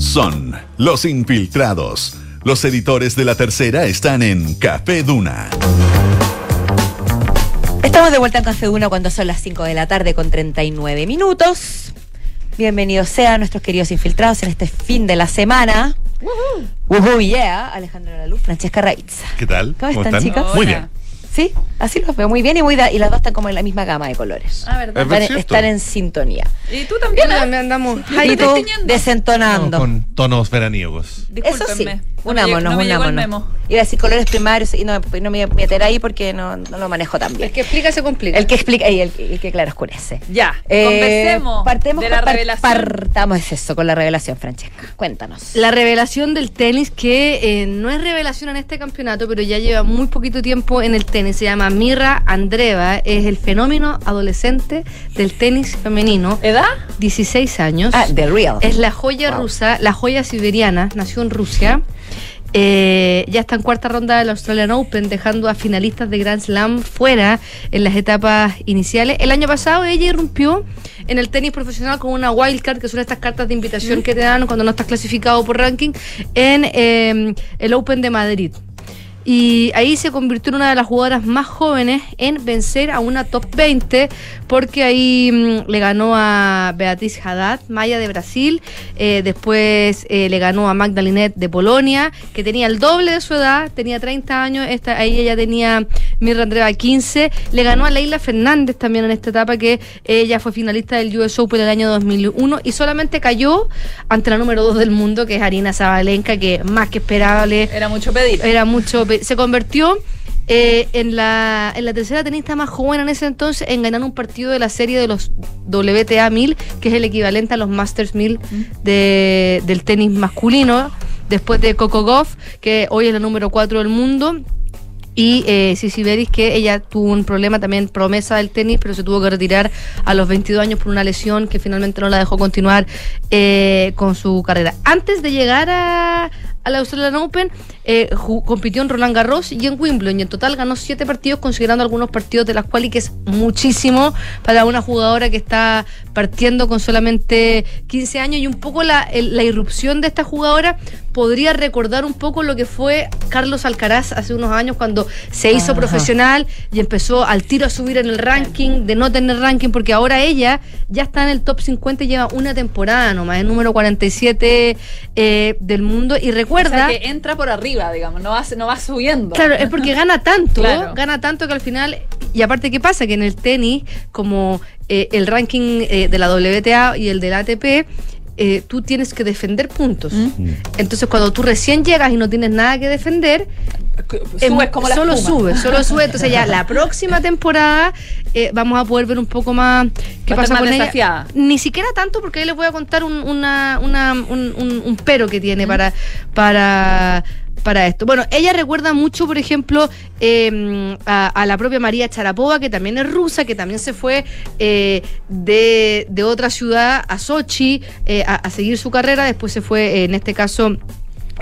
Son los infiltrados. Los editores de la tercera están en Café Duna. Estamos de vuelta en Café Duna cuando son las 5 de la tarde con 39 minutos. Bienvenidos sean nuestros queridos infiltrados en este fin de la semana. Woohoo, yeah. Alejandro Laluz, Francesca Raitza. ¿Qué tal? ¿Cómo están, chicos? Muy bien. Sí, así los veo muy bien y, muy da- y las dos están como en la misma gama de colores. Ah, ¿verdad? Están, cierto. están en sintonía. Y tú también. ¿eh? andamos. Y tú desentonando. Con tonos veraniegos. Eso sí, Discúlpenme. No me unámonos, no me llegó el unámonos. memo. Iba a decir colores primarios y no, no me voy a meter ahí porque no, no lo manejo tan bien. que explica se complica. El que explica y el, el que claro oscurece. Ya, Eh, conversemos partemos de con- la par- revelación. Partamos eso con la revelación, Francesca. Cuéntanos. La revelación del tenis, que eh, no es revelación en este campeonato, pero ya lleva muy poquito tiempo en el tenis. Se llama Mirra Andreva, es el fenómeno adolescente del tenis femenino. ¿Edad? 16 años. Ah, The Real. Es la joya Wow. rusa, la joya siberiana, nació en Rusia. Eh, ya está en cuarta ronda del Australian Open, dejando a finalistas de Grand Slam fuera en las etapas iniciales. El año pasado ella irrumpió en el tenis profesional con una wildcard, que son estas cartas de invitación que te dan cuando no estás clasificado por ranking, en eh, el Open de Madrid. Y ahí se convirtió en una de las jugadoras más jóvenes en vencer a una top 20, porque ahí mm, le ganó a Beatriz Haddad, Maya de Brasil, eh, después eh, le ganó a Magdalinet de Polonia, que tenía el doble de su edad, tenía 30 años, esta, ahí ella tenía Mirra Andreva 15, le ganó a Leila Fernández también en esta etapa, que ella fue finalista del US Open el año 2001 y solamente cayó ante la número 2 del mundo, que es Arina Zabalenka, que más que esperable. Era mucho pedir. Era mucho. pe- Se convirtió eh, en, la, en la tercera tenista más joven en ese entonces en ganar un partido de la serie de los WTA 1000, que es el equivalente a los Masters 1000 de- del tenis masculino, después de Coco Goff, que hoy es la número 4 del mundo. Y eh, Beris, que ella tuvo un problema también, promesa del tenis, pero se tuvo que retirar a los 22 años por una lesión que finalmente no la dejó continuar eh, con su carrera. Antes de llegar a, al Australian Open, eh, compitió en Roland Garros y en Wimbledon y en total ganó siete partidos considerando algunos partidos de las cuales que es muchísimo para una jugadora que está partiendo con solamente 15 años y un poco la, el- la irrupción de esta jugadora podría recordar un poco lo que fue Carlos Alcaraz hace unos años cuando se hizo Ajá. profesional y empezó al tiro a subir en el ranking, de no tener ranking, porque ahora ella ya está en el top 50 y lleva una temporada nomás, es número 47 eh, del mundo y O recuerda... sea, que entra por arriba, digamos, no va, no va subiendo. Claro, es porque gana tanto, Claro. gana tanto que al final, y aparte, ¿qué pasa? Que en el tenis, como eh, el ranking eh, de la WTA y el del ATP, eh, tú tienes que defender puntos. Entonces, cuando tú recién llegas y no tienes nada que defender, Subes como la solo espuma. sube, solo sube. Entonces, ya la próxima temporada eh, vamos a poder ver un poco más qué pasa más con ella. Ni siquiera tanto, porque ahí les voy a contar un, una, una- un, un- un pero que tiene para, para, para esto. Bueno, ella recuerda mucho, por ejemplo, eh, a, a la propia María Charapova, que también es rusa, que también se fue eh, de, de otra ciudad a Sochi eh, a, a seguir su carrera. Después se fue, en este caso.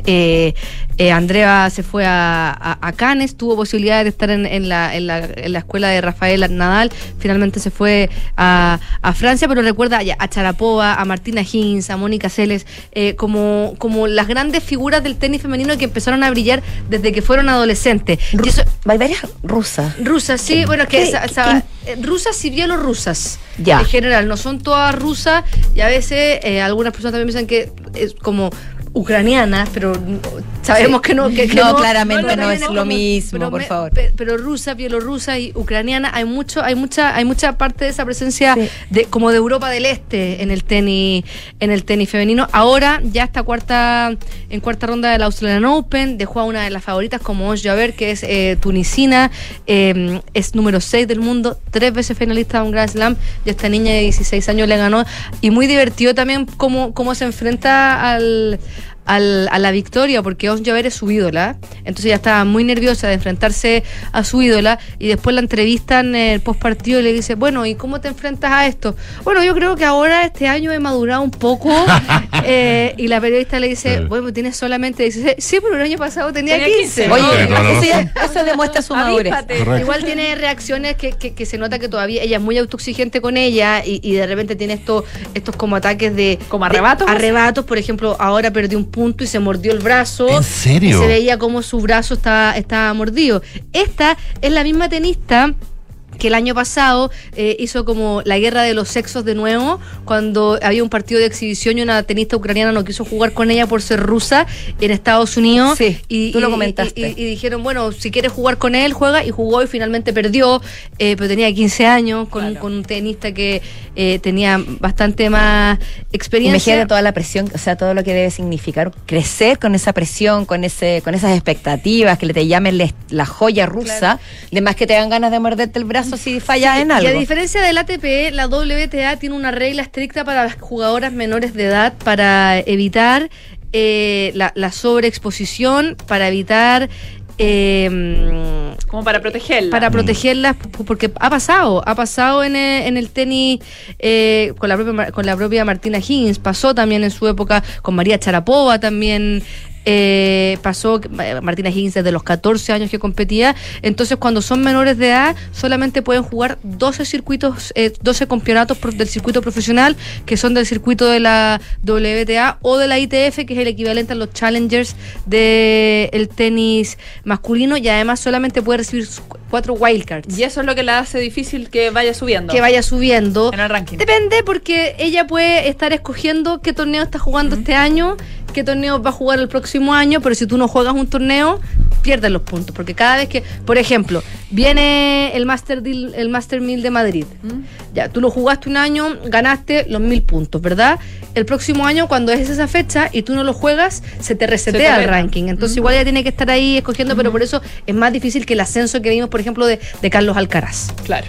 Eh, eh, Andrea se fue a, a, a Cannes, tuvo posibilidad de estar en, en la, en, la, en la escuela de Rafael Nadal, finalmente se fue a, a Francia, pero recuerda a Charapova, a Martina Hins, a Mónica Seles, eh, como, como las grandes figuras del tenis femenino que empezaron a brillar desde que fueron adolescentes. Y eso- Hay varias rusas. Rusas, sí, ¿Qué- bueno, que esa- esa- rusas y bielorrusas. Ya. En general, no son todas rusas y a veces algunas personas también piensan que es como ucranianas, pero sabemos Sí. que no. Que, que No, claramente no es lo mismo, pero por favor. pe- Pero rusa, bielorrusa y ucraniana, hay mucho, hay mucha, hay mucha parte de esa presencia de como de Europa del Este en el tenis, en el tenis femenino. Ahora ya está cuarta, en cuarta ronda del Australian Open, dejó a una de las favoritas como Ons Jaber, que es eh, tunisina, eh, es número 6 del mundo, tres veces finalista de un Grand Slam, y esta niña de 16 años le ganó. Y muy divertido también cómo, cómo se enfrenta al, al- a la victoria, porque Ons Jaber es su ídola. Entonces ella estaba muy nerviosa de enfrentarse a su ídola. Y después la entrevistan en el post partido y le dice: Bueno, ¿y cómo te enfrentas a esto? Bueno, yo creo que ahora este año he madurado un poco. Eh, y la periodista le dice: Bueno, tienes solamente 16. Sí, pero el año pasado tenía, Tenía 15. 15. Oye, eso, demuestra su madurez. Igual tiene reacciones que, que- que se nota que todavía ella es muy autoexigente con ella y, y de repente tiene estos estos como ataques de ¿Como de- arrebatos? arrebatos, por ejemplo, ahora perdió un punto y se mordió el brazo. ¿En serio? Y se veía como su brazo estaba, estaba mordido. Esta es la misma tenista que el año pasado eh, hizo como la guerra de los sexos de nuevo, cuando había un partido de exhibición y una tenista ucraniana no quiso jugar con ella por ser rusa en Estados Unidos. Sí, y, tú lo comentaste. Y, y- y dijeron, bueno, si quieres jugar con él, juega, y jugó y finalmente perdió, eh, pero tenía 15 años, con, un- con un tenista que eh, tenía bastante más experiencia. Imagínate toda la presión, o sea, todo lo que debe significar crecer con esa presión, con ese, con esas expectativas, que le te llamen les- la joya rusa, de más que te dan ganas de morderte el brazo si fallas Sí, en Y a algo. diferencia del ATP, la WTA tiene una regla estricta para las jugadoras menores de edad para evitar eh, la, la sobreexposición, para evitar... eh, Como para protegerla. para protegerlas porque ha pasado ha pasado en el, en el tenis eh, con la propia con la propia Martina Higgins pasó también en su época con María Charapova también eh, pasó eh, Martina Higgins desde los 14 años que competía entonces cuando son menores de edad solamente pueden jugar 12 circuitos eh, 12 campeonatos del circuito profesional que son del circuito de la WTA o de la ITF que es el equivalente a los challengers del tenis masculino y además solamente puede recibir cuatro wildcards Y eso es lo que la hace difícil que vaya subiendo. que vaya subiendo. En el ranking. Depende porque ella puede estar escogiendo qué torneo está jugando este año, qué torneo va a jugar el próximo año, pero si tú no juegas un torneo, pierdes los puntos. Porque cada vez que, por ejemplo, viene el Master Deal, el Master 1000 de Madrid. Ya, tú lo jugaste un año, ganaste los mil puntos, ¿verdad? El próximo año, cuando es esa fecha y tú no lo juegas, se te resetea el ranking. Entonces, igual ella tiene que estar ahí escogiendo, pero por eso es más difícil que el ascenso que vimos, por ejemplo, de, de Carlos Alcaraz. Claro.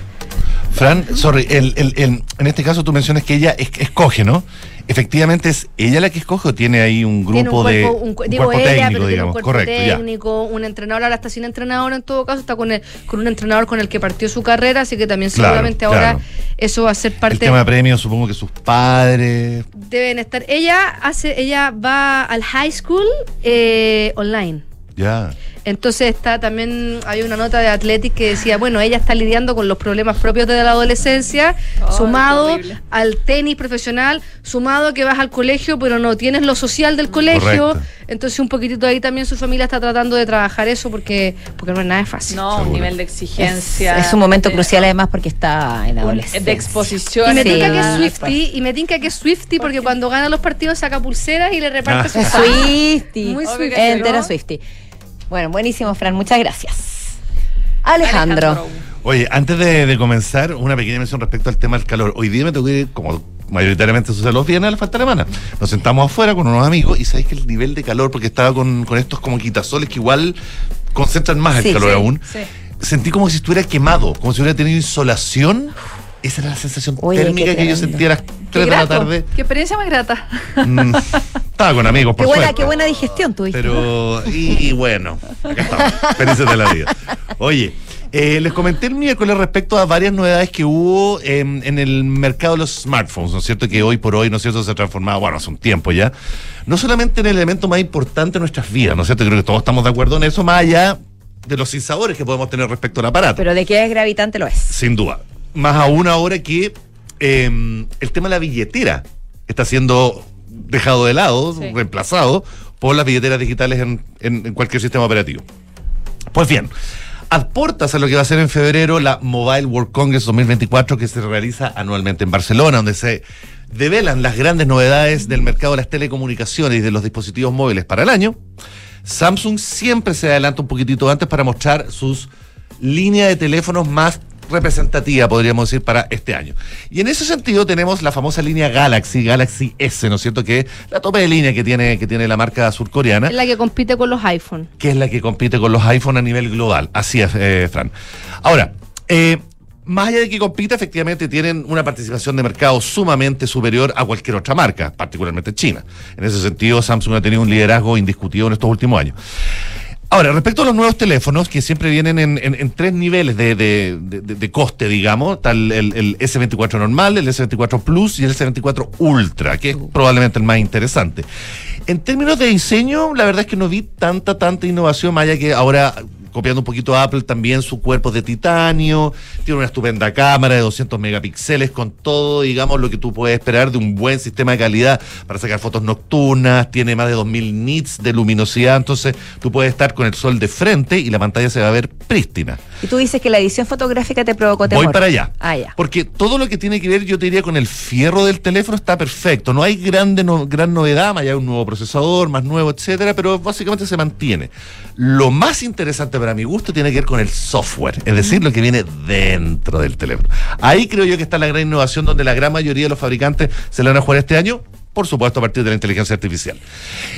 Fran, sorry, el- el- el- en este caso tú mencionas que ella es- escoge, ¿no? Efectivamente, ¿es ella la que escoge o tiene ahí un grupo tiene un cuerpo, de un, cu- un digo cuerpo ella, técnico, pero tiene un digamos? cuerpo Correcto, ya. técnico, un entrenador, ahora está sin entrenador en todo caso, está con, el- con un entrenador con el que partió su carrera, así que también Claro, seguramente ahora. Eso va a ser parte El tema de premios, supongo que sus padres. deben estar. Ella hace, ella va al high school eh, online. Ya. Entonces está también, hay una nota de Athletic que decía, bueno, ella está lidiando con los problemas propios de la adolescencia, sumado al tenis profesional, sumado a que vas al colegio, pero no tienes lo social del colegio. Correcto. Entonces un poquitito ahí también su familia está tratando de trabajar eso porque, porque no es nada fácil. No, un nivel de Es, exigencia. es un momento de- crucial además porque está en adolescencia. de exposición. Y me Sí, tinca que es Swifty, y me tinca que es Swifty porque cuando gana los partidos saca pulseras y le reparte Ah. sus Es fans. Swifty. Muy Swifty. ¿no? Swifty. Bueno, buenísimo, Fran. Muchas gracias. Alejandro. Oye, antes de, de comenzar, una pequeña mención respecto al tema del calor. Hoy día me tocó ir, como mayoritariamente sucede los viernes, a la falta alemana. Nos sentamos afuera con unos amigos y sabéis que el nivel de calor, porque estaba con, con estos como quitasoles que igual concentran más el Sí, calor sí, aún, sí. sentí como si estuviera quemado, como si hubiera tenido insolación. Esa era la sensación Oye, térmica qué que yo sentía a las Qué 3 de la tarde. Qué experiencia más grata. Mm, estaba con amigos, por Qué buena, suerte. qué buena digestión tuviste. Pero, y, y bueno, acá estamos, felices de la vida. Oye, eh, les comenté el miércoles respecto a varias novedades que hubo en, en el mercado de los smartphones, ¿no es cierto? Que hoy por hoy, ¿no es cierto?, se ha transformado, bueno, hace un tiempo ya, no solamente en el elemento más importante de nuestras vidas, ¿no es cierto? Creo que todos estamos de acuerdo en eso, más allá de los sinsabores que podemos tener respecto al aparato. Pero de que es gravitante lo es. Sin duda. Más aún ahora que eh, el tema de la billetera está siendo dejado de lado, Sí. reemplazado por las billeteras digitales en, en- en cualquier sistema operativo. Pues bien, aportas a lo que va a ser en febrero la Mobile World Congress 2024 que se realiza anualmente en Barcelona, donde se develan las grandes novedades del mercado de las telecomunicaciones y de los dispositivos móviles para el año. Samsung siempre se adelanta un poquitito antes para mostrar sus líneas de teléfonos más representativa, podríamos decir, para este año. Y en ese sentido tenemos la famosa línea Galaxy, Galaxy S, ¿no es cierto? Que es la tope de línea que tiene, que tiene la marca surcoreana Es la que compite con los iPhone. que es la que compite con los iPhone a nivel global. Así es, eh, Fran. Ahora, eh, más allá de que compita, efectivamente tienen una participación de mercado sumamente superior a cualquier otra marca, particularmente China. En ese sentido, Samsung ha tenido un liderazgo indiscutido en estos últimos años. Ahora, respecto a los nuevos teléfonos, que siempre vienen en, en- en tres niveles de, de- de- coste, digamos, está el, el- el S24 normal, el S24 Plus y el S24 Ultra, que es probablemente el más interesante. En términos de diseño, la verdad es que no vi tanta, tanta innovación, más allá que ahora, copiando un poquito a Apple, también su cuerpo es de titanio, tiene una estupenda cámara de 200 megapíxeles con todo, digamos, lo que tú puedes esperar de un buen sistema de calidad para sacar fotos nocturnas, tiene más de 2000 nits de luminosidad, entonces tú puedes estar con el sol de frente y la pantalla se va a ver prístina. Y tú dices que la edición fotográfica te provocó temor. Voy para allá. Ah, ya. Porque todo lo que tiene que ver, yo te diría, con el fierro del teléfono está perfecto. No hay grande, no- gran novedad, más allá de un nuevo procesador, más nuevo, etcétera, pero básicamente se mantiene. Lo más interesante para mi gusto tiene que ver con el software, es decir, lo que viene dentro del teléfono. Ahí creo yo que está la gran innovación donde la gran mayoría de los fabricantes se la van a jugar este año. Por supuesto, a partir de la inteligencia artificial.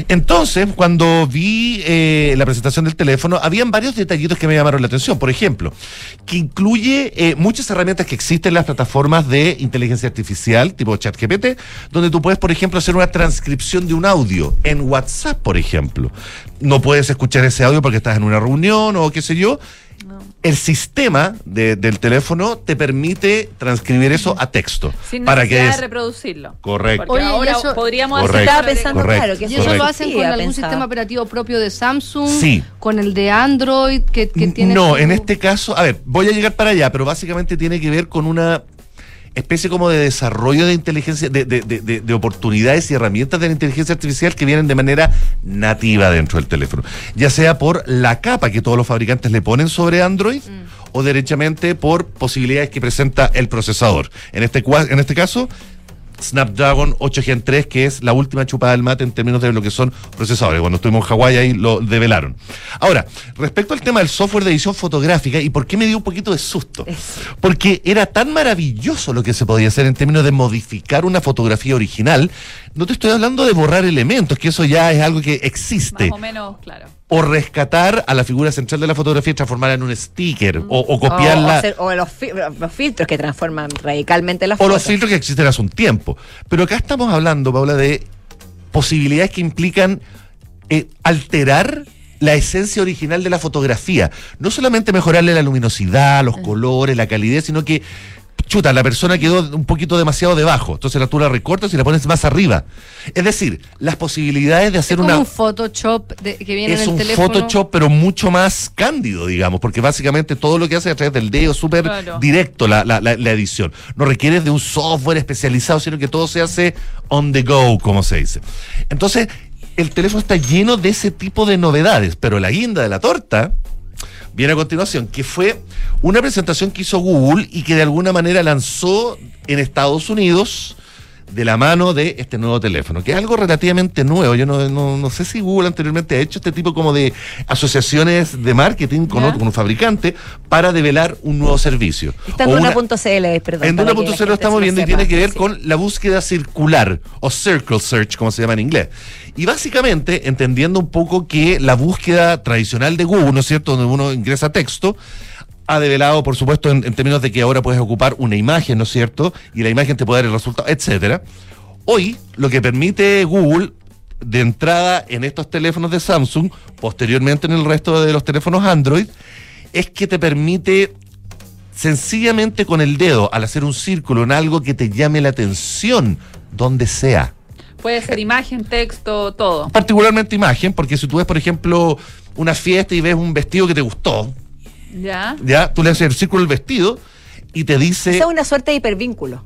Entonces, cuando vi eh, la presentación del teléfono, habían varios detallitos que me llamaron la atención. Por ejemplo, que incluye eh, muchas herramientas que existen en las plataformas de inteligencia artificial, tipo ChatGPT, donde tú puedes, por ejemplo, hacer una transcripción de un audio en WhatsApp, por ejemplo. No puedes escuchar ese audio porque estás en una reunión o qué sé yo. El sistema de- del teléfono te permite transcribir eso a texto. Sin para necesidad que de es- reproducirlo. Correcto. Porque Oye, ahora eso- podríamos Correcto. hacer Estaba pensando, Correcto. claro, que Y eso lo hacen sí, con algún pensado. sistema operativo propio de Samsung, Sí. con el de Android que, que tiene. No, su- en este caso, a ver, voy a llegar para allá, pero básicamente tiene que ver con una especie como de desarrollo de inteligencia, de, de- de- de- de oportunidades y herramientas de la inteligencia artificial que vienen de manera nativa dentro del teléfono. Ya sea por la capa que todos los fabricantes le ponen sobre Android o derechamente por posibilidades que presenta el procesador. En este, en este caso, Snapdragon 8 Gen 3, que es la última chupada del mate en términos de lo que son procesadores. Cuando estuvimos en Hawái ahí lo develaron. Ahora, respecto al tema del software de edición fotográfica, ¿y por qué me dio un poquito de susto? Porque era tan maravilloso lo que se podía hacer en términos de modificar una fotografía original. No te estoy hablando de borrar elementos, que eso ya es algo que existe Más o menos, claro. O rescatar a la figura central de la fotografía y transformarla en un sticker o, o O, copiarla o o los, fi- los filtros que transforman radicalmente las o los fotos. filtros que existen hace un tiempo. Pero acá estamos hablando, Paula, de posibilidades que implican eh, alterar la esencia original de la fotografía. No solamente mejorarle la luminosidad, los colores, la calidez, sino que chuta, la persona quedó un poquito demasiado debajo. Entonces tú la recortas y la pones más arriba. Es decir, las posibilidades de hacer Como una. un Photoshop de- que viene es en el un teléfono. Photoshop, pero mucho más cándido, digamos, porque básicamente todo lo que hace es a través del dedo, súper Claro. directo la, la- la- la edición. No requiere de un software especializado, sino que todo se hace on the go, como se dice. Entonces, el teléfono está lleno de ese tipo de novedades, pero la guinda de la torta viene a continuación, que fue una presentación que hizo Google y que de alguna manera lanzó en Estados Unidos de la mano de este nuevo teléfono, que es algo relativamente nuevo. Yo no, no- no sé si Google anteriormente ha hecho este tipo como de asociaciones de marketing con, otro, con un fabricante para develar un nuevo servicio. Está en Duna.cl, perdón. en Duna.cl lo estamos viendo y tiene que ver Sí. con la búsqueda circular o circle search, como se llama en inglés. Y básicamente entendiendo un poco que la búsqueda tradicional de Google, ¿no es cierto?, donde uno ingresa texto, ha develado, por supuesto, en, términos de que ahora puedes ocupar una imagen, ¿no es cierto? Y la imagen te puede dar el resultado, etcétera. Hoy, lo que permite Google de entrada en estos teléfonos de Samsung, posteriormente en el resto de los teléfonos Android, es que te permite sencillamente con el dedo, al hacer un círculo en algo que te llame la atención, donde sea. Puede ser imagen, texto, todo. Particularmente imagen, porque si tú ves, por ejemplo, una fiesta y ves un vestido que te gustó, ¿Ya? ya, tú le haces el círculo del vestido y te dice... Esa es una suerte de hipervínculo.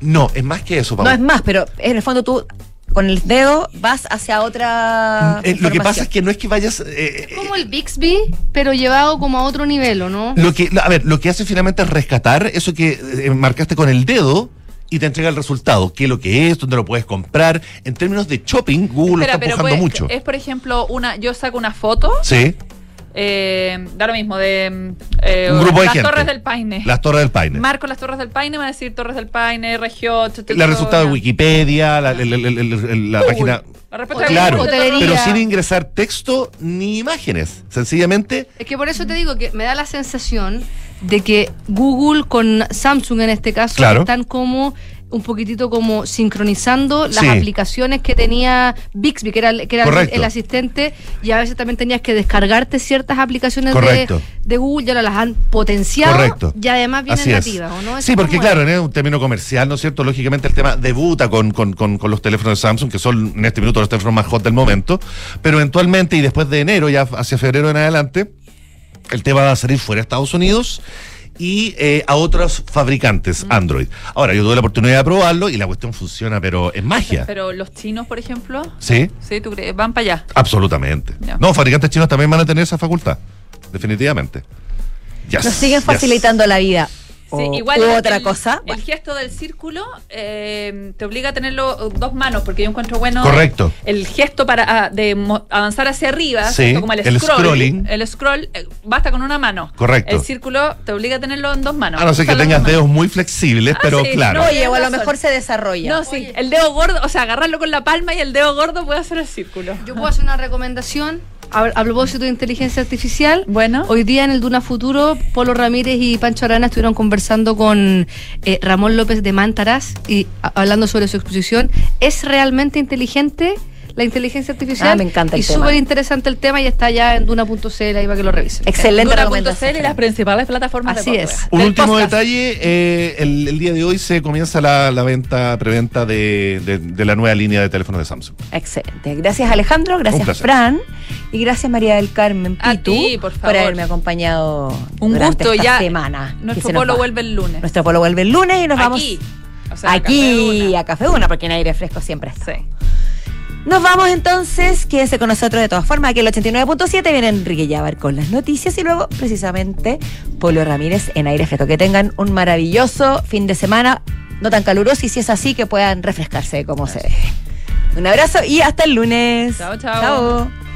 No, es más que eso, No Pablo. es más, pero en el fondo tú con el dedo vas hacia otra. Eh, lo que pasa es que no es que vayas... eh, Como el Bixby, pero llevado como a otro nivel, ¿o no? Lo que, a ver, lo que hace finalmente es rescatar eso que eh, marcaste con el dedo y te entrega el resultado. ¿Qué es lo que es? ¿Dónde lo puedes comprar? En términos de shopping, Google Espera, lo está pero empujando puede- mucho. es por ejemplo una, yo saco una foto, Sí, eh, da lo mismo, de eh, Un grupo de las gente. Torres del Paine. las torres del Paine. Marco las Torres del Paine, me va a decir Torres del Paine, región, el resultado de Wikipedia, la, la página... La respuesta Claro, pero sin ingresar texto ni imágenes. Sencillamente, Es que por eso te digo que me da la sensación de que Google con Samsung en este caso Claro. están como un poquitito como sincronizando las Sí. aplicaciones que tenía Bixby, que era, el- que era el, asistente, y a veces también tenías que descargarte ciertas aplicaciones de, de Google, y ahora las han potenciado Correcto. y además vienen nativas, ¿o no? Eso Sí, porque claro, es un término comercial, ¿no es cierto? Lógicamente el tema debuta con, con- con- con los teléfonos de Samsung, que son en este minuto los teléfonos más hot del momento, pero eventualmente y después de enero, ya hacia febrero en adelante, el tema va a salir fuera de Estados Unidos y eh, a otros fabricantes Android. Ahora, yo tuve la oportunidad de probarlo y la cuestión funciona, pero es magia. Pero los chinos, por ejemplo, Sí, sí, ¿tú crees? Van para allá. absolutamente. No, fabricantes chinos también van a tener esa facultad, definitivamente. Yes, Nos siguen yes. facilitando la vida. Sí, O- igual u el- otra el- cosa. El gesto del círculo eh, te obliga a tenerlo uh, dos manos, porque yo encuentro bueno Correcto. el gesto para ah, de mo- avanzar hacia arriba, Sí, como el, el scroll, scrolling. El scroll eh, basta con una mano. Correcto. El círculo te obliga a tenerlo en dos manos. A no ser que tengas dedos muy flexibles, pero Ah, sí, claro. no, Oye, o a lo mejor se desarrolla. No, sí, el dedo gordo, o sea, agarrarlo con la palma y el dedo gordo puede hacer el círculo. Yo puedo hacer una recomendación a, propósito de inteligencia artificial. Bueno. Hoy día en el Duna Futuro, Polo Ramírez y Pancho Arana estuvieron conversando con eh, Ramón López de Mántaras y a- hablando sobre su exposición. ¿Es realmente inteligente la inteligencia artificial? Ah, me encanta el Y súper interesante el tema y está ya en Duna.cl ahí para que lo revisen. Excelente Duna.cl y las principales plataformas Así de es. Un Del último podcast. detalle, eh, el, el día de hoy se comienza la, la venta, preventa de, de- de la nueva línea de teléfonos de Samsung. Excelente. Gracias Alejandro, gracias. Fran y gracias María del Carmen A Pitu ti, por favor. haberme acompañado Un durante gusto, esta ya semana. Nuestro se polo vuelve el lunes. Nuestro polo vuelve el lunes y nos Aquí. O vamos sea, aquí a Café Una porque en aire fresco siempre está. Sí. Nos vamos entonces, quédense con nosotros de todas formas. Aquí el 89.7 viene Enrique Yabar con las noticias y luego precisamente Polo Ramírez en aire fresco. Que tengan un maravilloso fin de semana, no tan caluroso y si es así que puedan refrescarse como se debe. Un abrazo y hasta el lunes. Chao, chao. Chao.